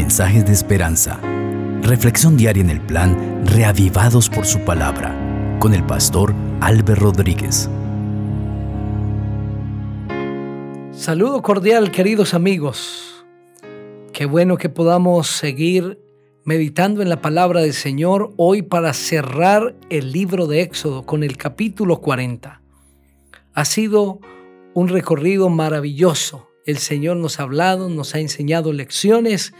mensajes de esperanza. Reflexión diaria en el plan Reavivados por su palabra con el pastor Álvaro Rodríguez. Saludo cordial, queridos amigos. Qué bueno que podamos seguir meditando en la palabra del Señor hoy para cerrar el libro de Éxodo con el capítulo 40. Ha sido un recorrido maravilloso el Señor nos ha hablado, nos ha enseñado lecciones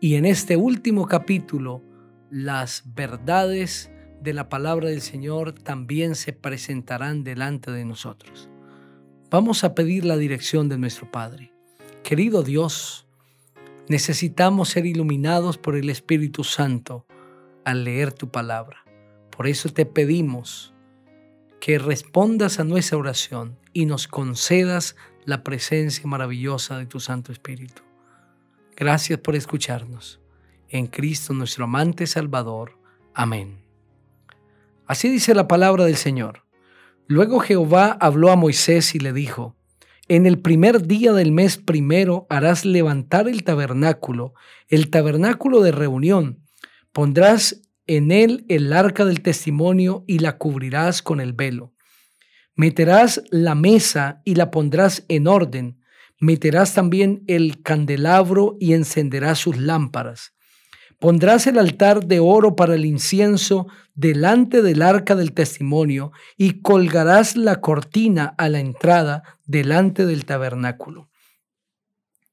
y en este último capítulo las verdades de la palabra del Señor también se presentarán delante de nosotros. Vamos a pedir la dirección de nuestro Padre. Querido Dios, necesitamos ser iluminados por el Espíritu Santo al leer tu palabra. Por eso te pedimos que respondas a nuestra oración y nos concedas la presencia maravillosa de tu Santo Espíritu. Gracias por escucharnos. En Cristo nuestro amante Salvador. Amén. Así dice la palabra del Señor. Luego Jehová habló a Moisés y le dijo, En el primer día del mes primero harás levantar el tabernáculo, el tabernáculo de reunión. Pondrás en él el arca del testimonio y la cubrirás con el velo. Meterás la mesa y la pondrás en orden. Meterás también el candelabro y encenderás sus lámparas. Pondrás el altar de oro para el incienso delante del arca del testimonio y colgarás la cortina a la entrada delante del tabernáculo.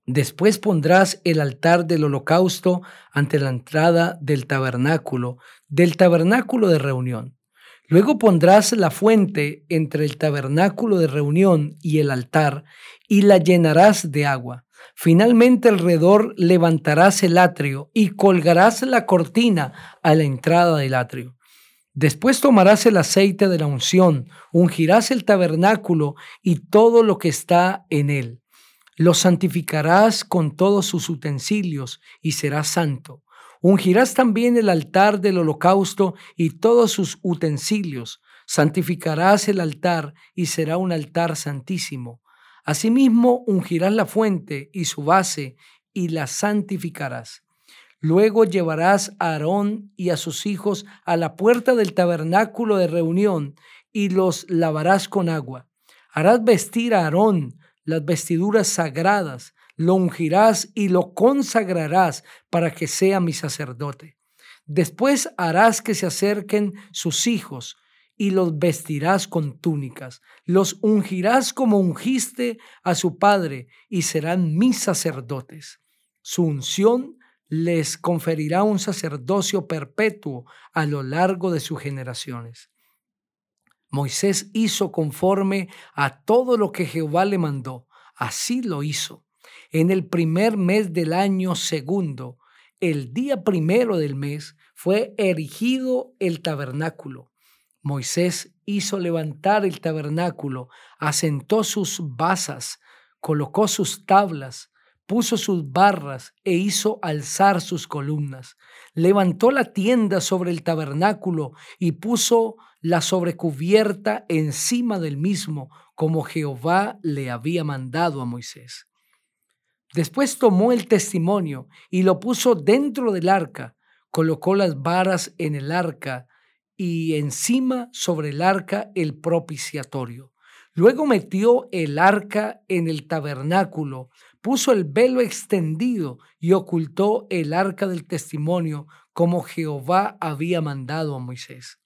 Después pondrás el altar del holocausto ante la entrada del tabernáculo, del tabernáculo de reunión. Luego pondrás la fuente entre el tabernáculo de reunión y el altar y la llenarás de agua. Finalmente alrededor levantarás el atrio y colgarás la cortina a la entrada del atrio. Después tomarás el aceite de la unción, ungirás el tabernáculo y todo lo que está en él. Lo santificarás con todos sus utensilios y será santo. Ungirás también el altar del holocausto y todos sus utensilios. Santificarás el altar y será un altar santísimo. Asimismo, ungirás la fuente y su base y la santificarás. Luego llevarás a Aarón y a sus hijos a la puerta del tabernáculo de reunión y los lavarás con agua. Harás vestir a Aarón las vestiduras sagradas lo ungirás y lo consagrarás para que sea mi sacerdote. Después harás que se acerquen sus hijos y los vestirás con túnicas. Los ungirás como ungiste a su padre y serán mis sacerdotes. Su unción les conferirá un sacerdocio perpetuo a lo largo de sus generaciones. Moisés hizo conforme a todo lo que Jehová le mandó. Así lo hizo en el primer mes del año segundo, el día primero del mes, fue erigido el tabernáculo. Moisés hizo levantar el tabernáculo, asentó sus basas, colocó sus tablas, puso sus barras e hizo alzar sus columnas. Levantó la tienda sobre el tabernáculo y puso la sobrecubierta encima del mismo, como Jehová le había mandado a Moisés. Después tomó el testimonio y lo puso dentro del arca, colocó las varas en el arca y encima sobre el arca el propiciatorio. Luego metió el arca en el tabernáculo, puso el velo extendido y ocultó el arca del testimonio como Jehová había mandado a Moisés.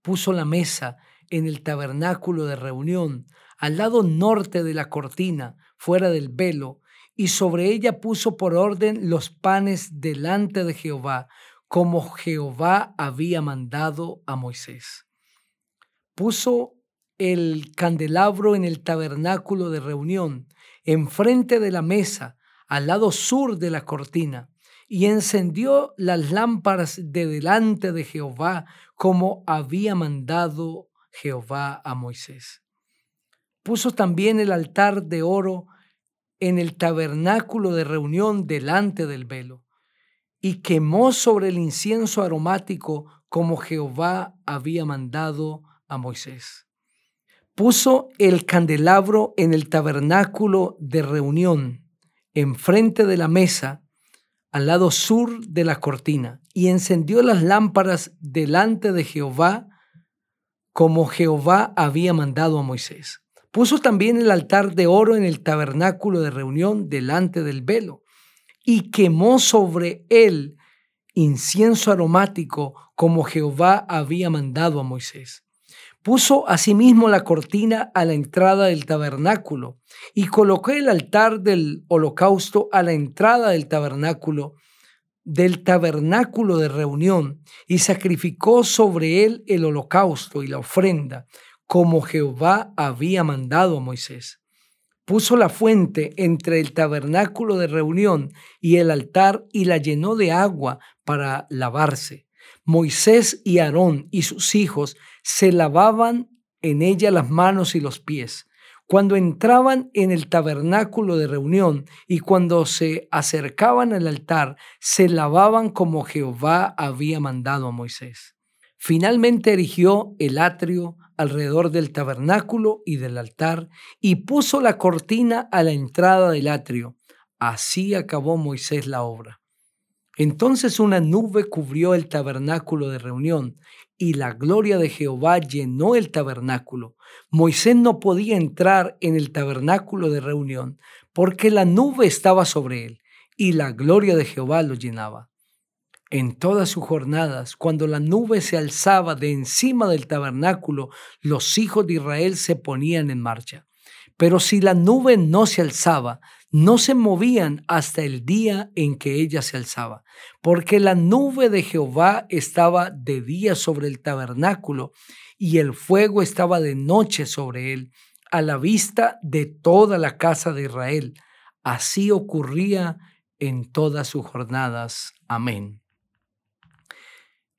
Puso la mesa en el tabernáculo de reunión, al lado norte de la cortina, fuera del velo, y sobre ella puso por orden los panes delante de Jehová, como Jehová había mandado a Moisés. Puso el candelabro en el tabernáculo de reunión, enfrente de la mesa, al lado sur de la cortina, y encendió las lámparas de delante de Jehová, como había mandado Jehová a Moisés. Puso también el altar de oro en el tabernáculo de reunión delante del velo, y quemó sobre el incienso aromático como Jehová había mandado a Moisés. Puso el candelabro en el tabernáculo de reunión, enfrente de la mesa, al lado sur de la cortina y encendió las lámparas delante de Jehová como Jehová había mandado a Moisés. Puso también el altar de oro en el tabernáculo de reunión delante del velo y quemó sobre él incienso aromático como Jehová había mandado a Moisés. Puso asimismo la cortina a la entrada del tabernáculo y colocó el altar del holocausto a la entrada del tabernáculo del tabernáculo de reunión y sacrificó sobre él el holocausto y la ofrenda, como Jehová había mandado a Moisés. Puso la fuente entre el tabernáculo de reunión y el altar y la llenó de agua para lavarse. Moisés y Aarón y sus hijos se lavaban en ella las manos y los pies cuando entraban en el tabernáculo de reunión y cuando se acercaban al altar, se lavaban como Jehová había mandado a Moisés. Finalmente erigió el atrio alrededor del tabernáculo y del altar y puso la cortina a la entrada del atrio. Así acabó Moisés la obra. Entonces una nube cubrió el tabernáculo de reunión y la gloria de Jehová llenó el tabernáculo. Moisés no podía entrar en el tabernáculo de reunión porque la nube estaba sobre él y la gloria de Jehová lo llenaba. En todas sus jornadas, cuando la nube se alzaba de encima del tabernáculo, los hijos de Israel se ponían en marcha. Pero si la nube no se alzaba, no se movían hasta el día en que ella se alzaba, porque la nube de Jehová estaba de día sobre el tabernáculo y el fuego estaba de noche sobre él, a la vista de toda la casa de Israel. Así ocurría en todas sus jornadas. Amén.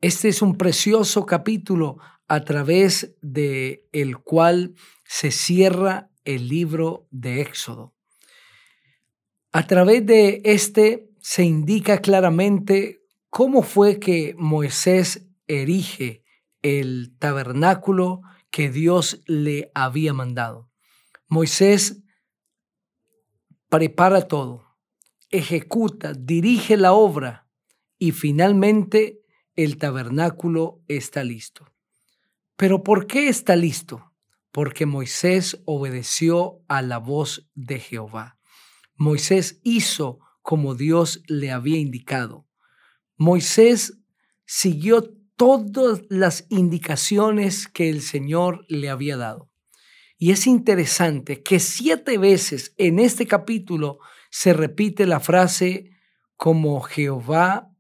Este es un precioso capítulo a través de el cual se cierra el libro de Éxodo. A través de este se indica claramente cómo fue que Moisés erige el tabernáculo que Dios le había mandado. Moisés prepara todo, ejecuta, dirige la obra y finalmente el tabernáculo está listo. Pero ¿por qué está listo? Porque Moisés obedeció a la voz de Jehová. Moisés hizo como Dios le había indicado. Moisés siguió todas las indicaciones que el Señor le había dado. Y es interesante que siete veces en este capítulo se repite la frase como Jehová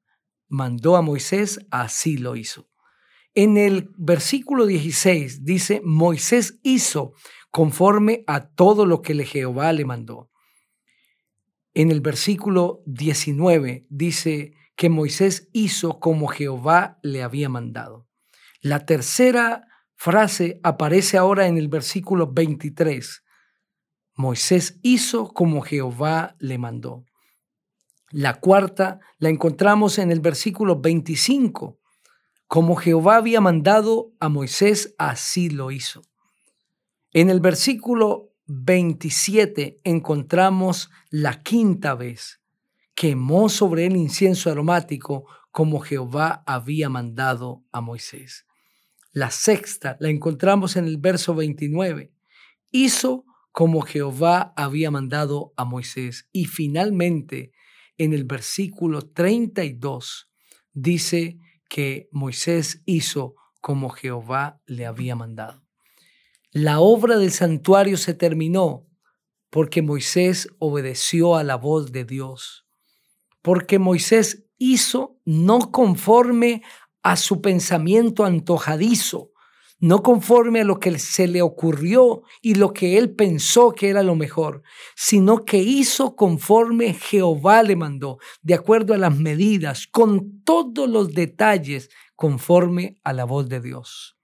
mandó a Moisés, así lo hizo. En el versículo 16 dice, Moisés hizo conforme a todo lo que Jehová le mandó en el versículo 19 dice que Moisés hizo como Jehová le había mandado. La tercera frase aparece ahora en el versículo 23. Moisés hizo como Jehová le mandó. La cuarta la encontramos en el versículo 25. Como Jehová había mandado a Moisés, así lo hizo. En el versículo 27 encontramos la quinta vez, quemó sobre él incienso aromático como Jehová había mandado a Moisés. La sexta la encontramos en el verso 29, hizo como Jehová había mandado a Moisés. Y finalmente, en el versículo 32, dice que Moisés hizo como Jehová le había mandado. La obra del santuario se terminó porque Moisés obedeció a la voz de Dios, porque Moisés hizo no conforme a su pensamiento antojadizo, no conforme a lo que se le ocurrió y lo que él pensó que era lo mejor, sino que hizo conforme Jehová le mandó, de acuerdo a las medidas, con todos los detalles, conforme a la voz de Dios.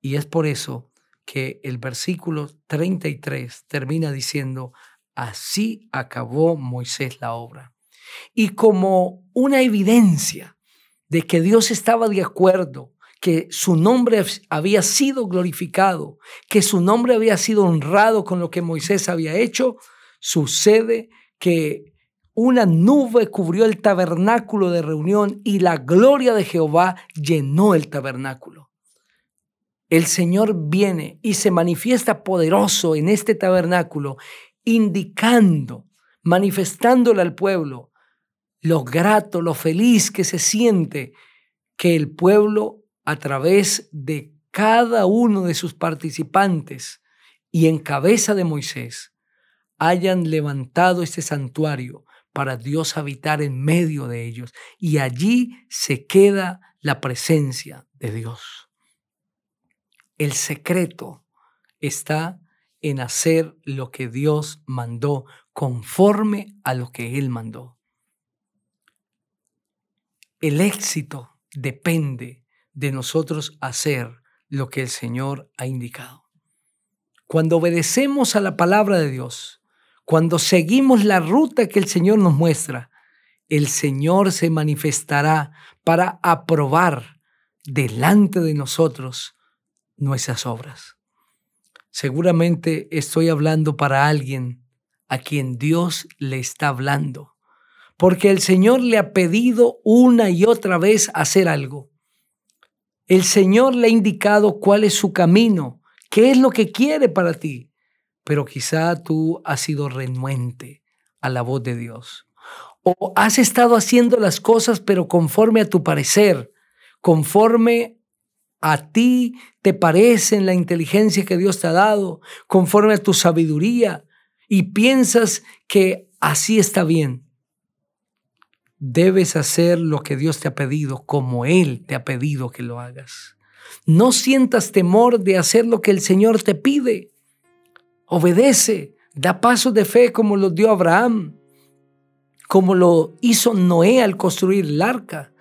Y es por eso que el versículo 33 termina diciendo, así acabó Moisés la obra. Y como una evidencia de que Dios estaba de acuerdo, que su nombre había sido glorificado, que su nombre había sido honrado con lo que Moisés había hecho, sucede que una nube cubrió el tabernáculo de reunión y la gloria de Jehová llenó el tabernáculo. El Señor viene y se manifiesta poderoso en este tabernáculo, indicando, manifestándole al pueblo lo grato, lo feliz que se siente que el pueblo a través de cada uno de sus participantes y en cabeza de Moisés hayan levantado este santuario para Dios habitar en medio de ellos. Y allí se queda la presencia de Dios. El secreto está en hacer lo que Dios mandó conforme a lo que Él mandó. El éxito depende de nosotros hacer lo que el Señor ha indicado. Cuando obedecemos a la palabra de Dios, cuando seguimos la ruta que el Señor nos muestra, el Señor se manifestará para aprobar delante de nosotros nuestras obras. Seguramente estoy hablando para alguien a quien Dios le está hablando, porque el Señor le ha pedido una y otra vez hacer algo. El Señor le ha indicado cuál es su camino, qué es lo que quiere para ti, pero quizá tú has sido renuente a la voz de Dios. O has estado haciendo las cosas pero conforme a tu parecer, conforme a ti te parece en la inteligencia que Dios te ha dado, conforme a tu sabiduría, y piensas que así está bien. Debes hacer lo que Dios te ha pedido, como Él te ha pedido que lo hagas. No sientas temor de hacer lo que el Señor te pide. Obedece, da pasos de fe como los dio Abraham, como lo hizo Noé al construir el arca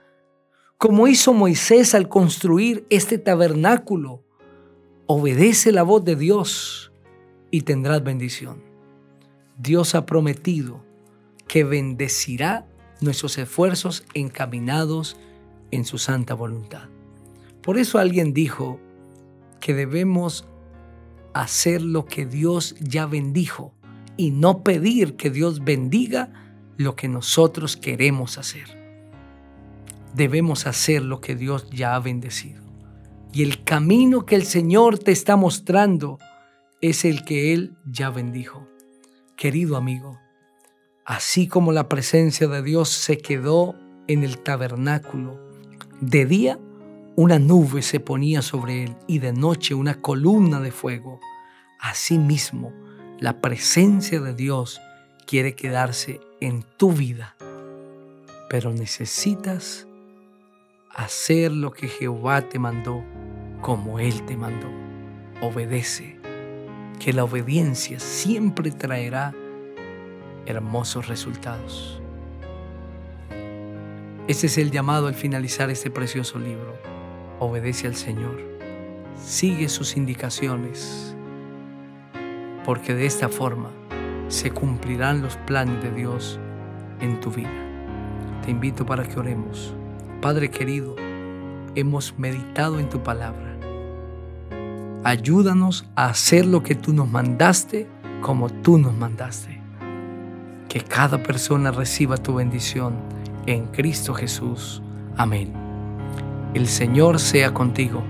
como hizo Moisés al construir este tabernáculo. Obedece la voz de Dios y tendrás bendición. Dios ha prometido que bendecirá nuestros esfuerzos encaminados en su santa voluntad. Por eso alguien dijo que debemos hacer lo que Dios ya bendijo y no pedir que Dios bendiga lo que nosotros queremos hacer debemos hacer lo que Dios ya ha bendecido. Y el camino que el Señor te está mostrando es el que Él ya bendijo. Querido amigo, así como la presencia de Dios se quedó en el tabernáculo, de día una nube se ponía sobre él y de noche una columna de fuego. Asimismo, la presencia de Dios quiere quedarse en tu vida, pero necesitas hacer lo que Jehová te mandó como Él te mandó. Obedece, que la obediencia siempre traerá hermosos resultados. Ese es el llamado al finalizar este precioso libro. Obedece al Señor, sigue sus indicaciones, porque de esta forma se cumplirán los planes de Dios en tu vida. Te invito para que oremos. Padre querido, hemos meditado en tu palabra. Ayúdanos a hacer lo que tú nos mandaste como tú nos mandaste. Que cada persona reciba tu bendición en Cristo Jesús. Amén. El Señor sea contigo